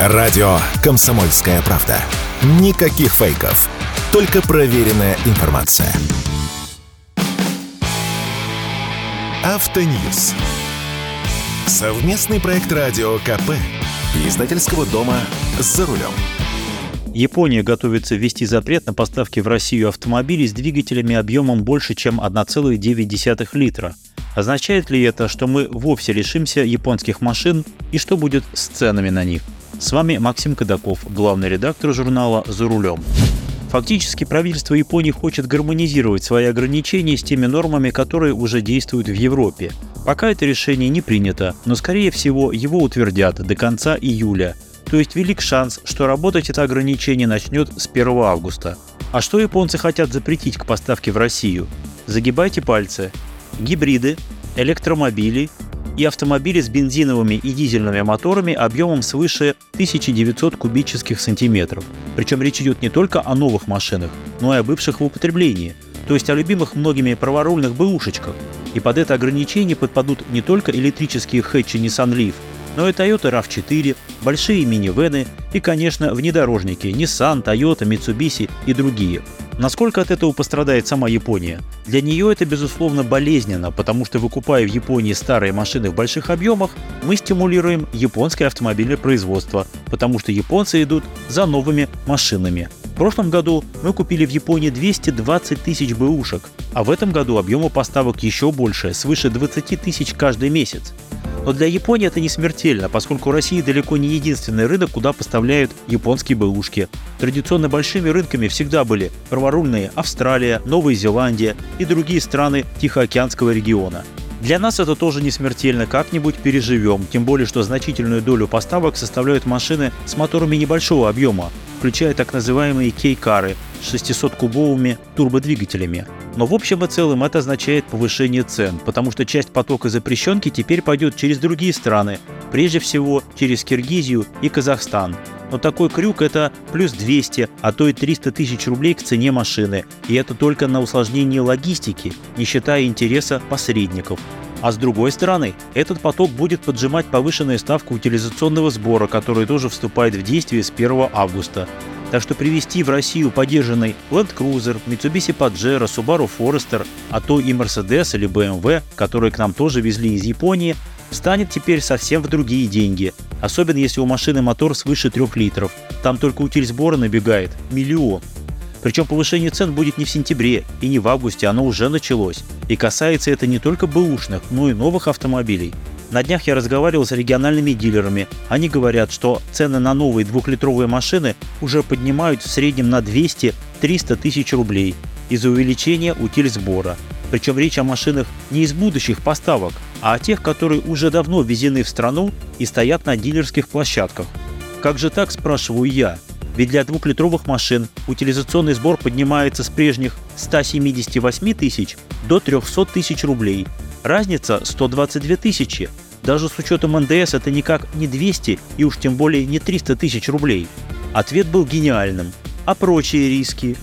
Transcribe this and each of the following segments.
Радио «Комсомольская правда». Никаких фейков. Только проверенная информация. Автоньюз. Совместный проект радио КП. Издательского дома «За рулем». Япония готовится ввести запрет на поставки в Россию автомобилей с двигателями объемом больше, чем 1,9 литра. Означает ли это, что мы вовсе лишимся японских машин и что будет с ценами на них? С вами Максим Кадаков, главный редактор журнала «За рулем». Фактически правительство Японии хочет гармонизировать свои ограничения с теми нормами, которые уже действуют в Европе. Пока это решение не принято, но скорее всего его утвердят до конца июля. То есть велик шанс, что работать это ограничение начнет с 1 августа. А что японцы хотят запретить к поставке в Россию? Загибайте пальцы. Гибриды, электромобили, и автомобили с бензиновыми и дизельными моторами объемом свыше 1900 кубических сантиметров. Причем речь идет не только о новых машинах, но и о бывших в употреблении, то есть о любимых многими праворульных бэушечках. И под это ограничение подпадут не только электрические хэтчи Nissan Leaf, но и Toyota RAV4, большие минивены и, конечно, внедорожники Nissan, Toyota, Mitsubishi и другие – Насколько от этого пострадает сама Япония? Для нее это, безусловно, болезненно, потому что выкупая в Японии старые машины в больших объемах, мы стимулируем японское автомобильное производство, потому что японцы идут за новыми машинами. В прошлом году мы купили в Японии 220 тысяч бэушек, а в этом году объемы поставок еще больше, свыше 20 тысяч каждый месяц. Но для Японии это не смертельно, поскольку Россия далеко не единственный рынок, куда поставляют японские бэушки. Традиционно большими рынками всегда были праворульные Австралия, Новая Зеландия и другие страны Тихоокеанского региона. Для нас это тоже не смертельно, как-нибудь переживем, тем более, что значительную долю поставок составляют машины с моторами небольшого объема, включая так называемые кей-кары 600-кубовыми турбодвигателями. Но в общем и целом это означает повышение цен, потому что часть потока запрещенки теперь пойдет через другие страны, прежде всего через Киргизию и Казахстан. Но такой крюк это плюс 200, а то и 300 тысяч рублей к цене машины. И это только на усложнение логистики, не считая интереса посредников. А с другой стороны, этот поток будет поджимать повышенную ставку утилизационного сбора, который тоже вступает в действие с 1 августа. Так что привезти в Россию поддержанный Land Cruiser, Mitsubishi Pajero, Subaru Forester, а то и Mercedes или BMW, которые к нам тоже везли из Японии, станет теперь совсем в другие деньги. Особенно если у машины мотор свыше 3 литров. Там только утиль сбора набегает миллион. Причем повышение цен будет не в сентябре и не в августе, оно уже началось. И касается это не только бэушных, но и новых автомобилей. На днях я разговаривал с региональными дилерами. Они говорят, что цены на новые двухлитровые машины уже поднимают в среднем на 200-300 тысяч рублей из-за увеличения утиль сбора. Причем речь о машинах не из будущих поставок, а о тех, которые уже давно ввезены в страну и стоят на дилерских площадках. Как же так, спрашиваю я? Ведь для двухлитровых машин утилизационный сбор поднимается с прежних 178 тысяч до 300 тысяч рублей. Разница 122 тысячи. Даже с учетом НДС это никак не 200 и уж тем более не 300 тысяч рублей. Ответ был гениальным. А прочие риски?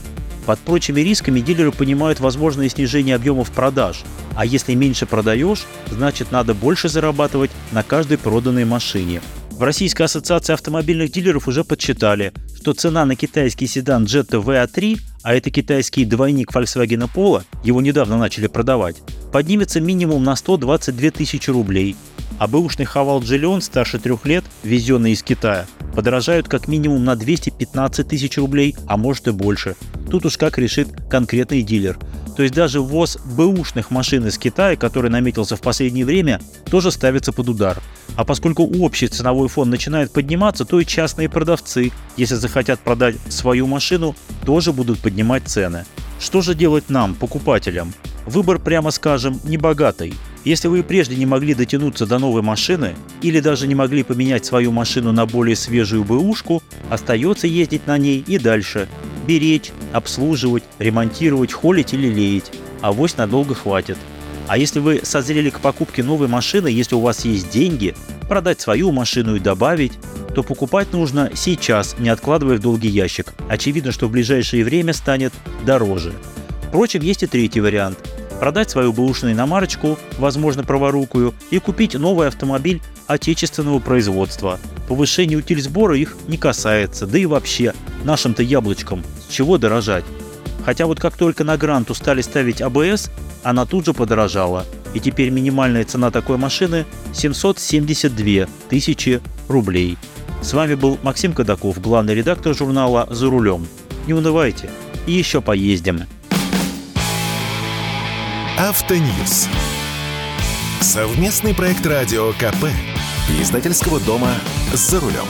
Под прочими рисками дилеры понимают возможное снижение объемов продаж. А если меньше продаешь, значит надо больше зарабатывать на каждой проданной машине. В Российской ассоциации автомобильных дилеров уже подсчитали, что цена на китайский седан Jetta VA3, а это китайский двойник Volkswagen Polo, его недавно начали продавать, поднимется минимум на 122 тысячи рублей, а бэушный Хавал Джиллион старше трех лет, везенный из Китая, подорожают как минимум на 215 тысяч рублей, а может и больше. Тут уж как решит конкретный дилер. То есть даже ввоз бэушных машин из Китая, который наметился в последнее время, тоже ставится под удар. А поскольку общий ценовой фон начинает подниматься, то и частные продавцы, если захотят продать свою машину, тоже будут поднимать цены. Что же делать нам, покупателям? Выбор, прямо скажем, небогатый. Если вы прежде не могли дотянуться до новой машины или даже не могли поменять свою машину на более свежую бэушку, остается ездить на ней и дальше, беречь, обслуживать, ремонтировать, холить или леять. Авось надолго хватит. А если вы созрели к покупке новой машины, если у вас есть деньги, продать свою машину и добавить, то покупать нужно сейчас, не откладывая в долгий ящик. Очевидно, что в ближайшее время станет дороже. Впрочем, есть и третий вариант. продать свою бэушную иномарочку, возможно, праворукую, и купить новый автомобиль отечественного производства. Повышение утильсбора их не касается, да и вообще, нашим-то яблочком, чего дорожать? Хотя вот как только на Гранту стали ставить АБС, она тут же подорожала, и теперь минимальная цена такой машины 772 тысячи рублей. С вами был Максим Кадаков, главный редактор журнала «За рулем». Не унывайте, и еще поездим. Автоньюз. Совместный проект радио КП. Издательского дома «За рулем».